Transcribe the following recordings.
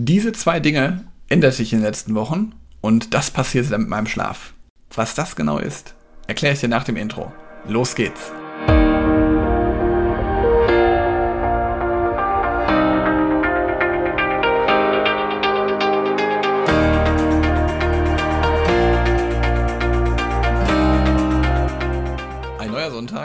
Diese zwei Dinge ändert sich in den letzten Wochen und das passierte dann mit meinem Schlaf. Was das genau ist, erkläre ich dir nach dem Intro. Los geht's!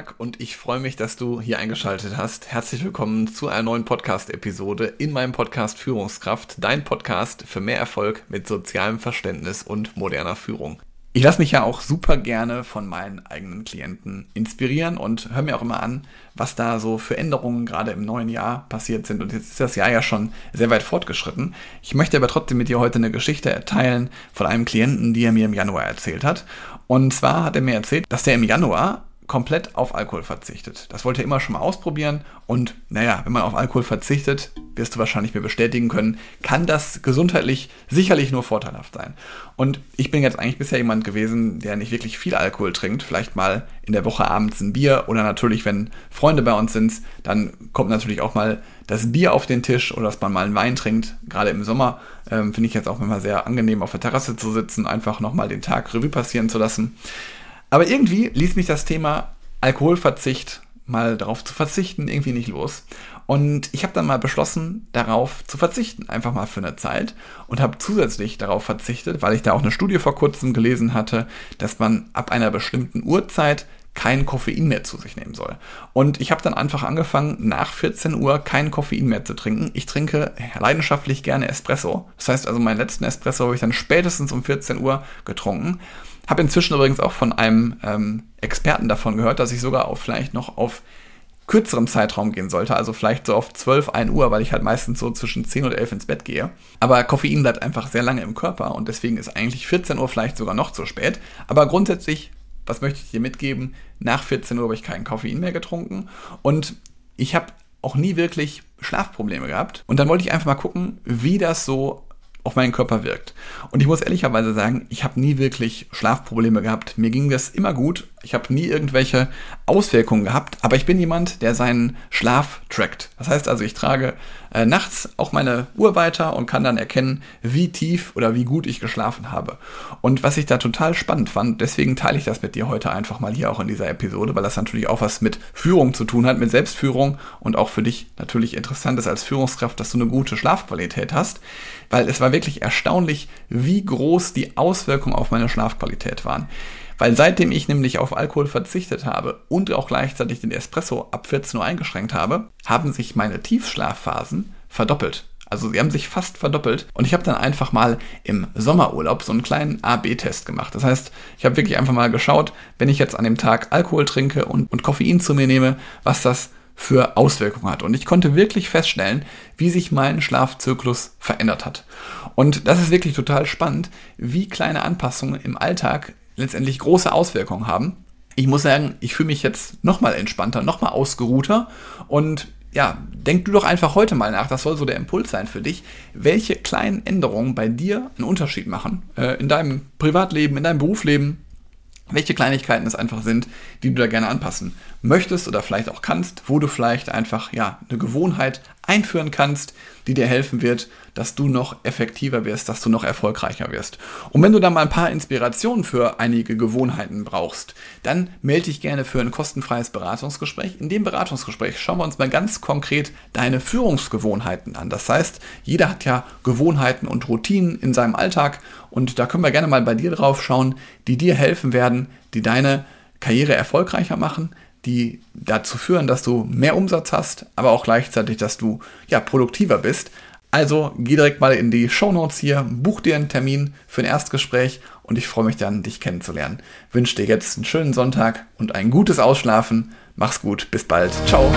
Sonntag und ich freue mich, dass du hier eingeschaltet hast. Herzlich willkommen zu einer neuen Podcast-Episode in meinem Podcast Führungskraft, dein Podcast für mehr Erfolg mit sozialem Verständnis und moderner Führung. Ich lasse mich ja auch super gerne von meinen eigenen Klienten inspirieren und höre mir auch immer an, was da so für Änderungen gerade im neuen Jahr passiert sind. Und jetzt ist das Jahr ja schon sehr weit fortgeschritten. Ich möchte aber trotzdem mit dir heute eine Geschichte erteilen von einem Klienten, die er mir im Januar erzählt hat. Und zwar hat er mir erzählt, dass der im Januar komplett auf Alkohol verzichtet. Das wollte er immer schon mal ausprobieren und naja, wenn man auf Alkohol verzichtet, wirst du wahrscheinlich mir bestätigen können, kann das gesundheitlich sicherlich nur vorteilhaft sein. Und ich bin jetzt eigentlich bisher jemand gewesen, der nicht wirklich viel Alkohol trinkt, vielleicht mal in der Woche abends ein Bier oder natürlich, wenn Freunde bei uns sind, dann kommt natürlich auch mal das Bier auf den Tisch oder dass man mal einen Wein trinkt. Gerade im Sommer ähm, finde ich jetzt auch immer sehr angenehm auf der Terrasse zu sitzen, einfach nochmal den Tag Revue passieren zu lassen. Aber irgendwie ließ mich das Thema Alkoholverzicht mal darauf zu verzichten irgendwie nicht los. Und ich habe dann mal beschlossen, darauf zu verzichten, einfach mal für eine Zeit. Und habe zusätzlich darauf verzichtet, weil ich da auch eine Studie vor kurzem gelesen hatte, dass man ab einer bestimmten Uhrzeit kein Koffein mehr zu sich nehmen soll. Und ich habe dann einfach angefangen, nach 14 Uhr kein Koffein mehr zu trinken. Ich trinke leidenschaftlich gerne Espresso. Das heißt also, meinen letzten Espresso habe ich dann spätestens um 14 Uhr getrunken. Habe inzwischen übrigens auch von einem ähm, Experten davon gehört, dass ich sogar auch vielleicht noch auf kürzerem Zeitraum gehen sollte, also vielleicht so auf 12, 1 Uhr, weil ich halt meistens so zwischen 10 und 11 ins Bett gehe. Aber Koffein bleibt einfach sehr lange im Körper und deswegen ist eigentlich 14 Uhr vielleicht sogar noch zu spät. Aber grundsätzlich was möchte ich dir mitgeben? Nach 14 Uhr habe ich keinen Koffein mehr getrunken und ich habe auch nie wirklich Schlafprobleme gehabt. Und dann wollte ich einfach mal gucken, wie das so auf meinen Körper wirkt. Und ich muss ehrlicherweise sagen, ich habe nie wirklich Schlafprobleme gehabt. Mir ging das immer gut. Ich habe nie irgendwelche Auswirkungen gehabt, aber ich bin jemand, der seinen Schlaf trackt. Das heißt also, ich trage äh, nachts auch meine Uhr weiter und kann dann erkennen, wie tief oder wie gut ich geschlafen habe. Und was ich da total spannend fand, deswegen teile ich das mit dir heute einfach mal hier auch in dieser Episode, weil das natürlich auch was mit Führung zu tun hat, mit Selbstführung und auch für dich natürlich interessant ist als Führungskraft, dass du eine gute Schlafqualität hast, weil es war wirklich erstaunlich, wie groß die Auswirkungen auf meine Schlafqualität waren. Weil seitdem ich nämlich auf Alkohol verzichtet habe und auch gleichzeitig den Espresso ab 14 Uhr eingeschränkt habe, haben sich meine Tiefschlafphasen verdoppelt. Also sie haben sich fast verdoppelt und ich habe dann einfach mal im Sommerurlaub so einen kleinen A-B-Test gemacht. Das heißt, ich habe wirklich einfach mal geschaut, wenn ich jetzt an dem Tag Alkohol trinke und, und Koffein zu mir nehme, was das für Auswirkungen hat. Und ich konnte wirklich feststellen, wie sich mein Schlafzyklus verändert hat. Und das ist wirklich total spannend, wie kleine Anpassungen im Alltag letztendlich große Auswirkungen haben. Ich muss sagen, ich fühle mich jetzt nochmal entspannter, nochmal ausgeruhter und ja, denk du doch einfach heute mal nach, das soll so der Impuls sein für dich, welche kleinen Änderungen bei dir einen Unterschied machen. Äh, in deinem Privatleben, in deinem Berufsleben, welche Kleinigkeiten es einfach sind, die du da gerne anpassen möchtest oder vielleicht auch kannst, wo du vielleicht einfach ja eine Gewohnheit einführen kannst, die dir helfen wird, dass du noch effektiver wirst, dass du noch erfolgreicher wirst. Und wenn du da mal ein paar Inspirationen für einige Gewohnheiten brauchst, dann melde dich gerne für ein kostenfreies Beratungsgespräch. In dem Beratungsgespräch schauen wir uns mal ganz konkret deine Führungsgewohnheiten an. Das heißt, jeder hat ja Gewohnheiten und Routinen in seinem Alltag und da können wir gerne mal bei dir drauf schauen, die dir helfen werden, die deine Karriere erfolgreicher machen, die dazu führen, dass du mehr Umsatz hast, aber auch gleichzeitig, dass du ja produktiver bist. Also geh direkt mal in die Show Notes hier, buch dir einen Termin für ein Erstgespräch und ich freue mich dann, dich kennenzulernen. Wünsche dir jetzt einen schönen Sonntag und ein gutes Ausschlafen. Mach's gut, bis bald. Ciao.